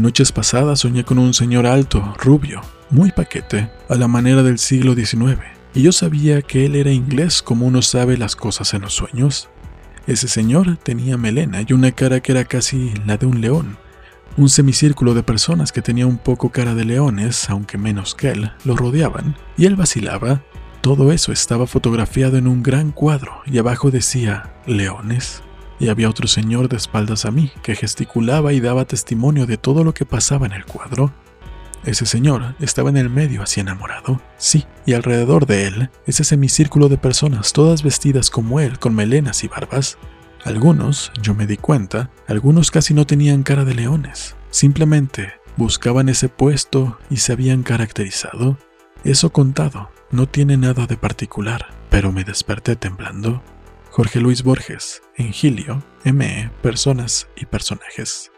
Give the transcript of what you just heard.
Noches pasadas soñé con un señor alto, rubio, muy paquete, a la manera del siglo XIX, y yo sabía que él era inglés como uno sabe las cosas en los sueños. Ese señor tenía melena y una cara que era casi la de un león. Un semicírculo de personas que tenía un poco cara de leones, aunque menos que él, lo rodeaban, y él vacilaba. Todo eso estaba fotografiado en un gran cuadro y abajo decía leones. Y había otro señor de espaldas a mí que gesticulaba y daba testimonio de todo lo que pasaba en el cuadro. Ese señor estaba en el medio así enamorado, sí, y alrededor de él, ese semicírculo de personas todas vestidas como él, con melenas y barbas. Algunos, yo me di cuenta, algunos casi no tenían cara de leones, simplemente buscaban ese puesto y se habían caracterizado. Eso contado, no tiene nada de particular, pero me desperté temblando. Jorge Luis Borges, en Gilio, ME, Personas y Personajes.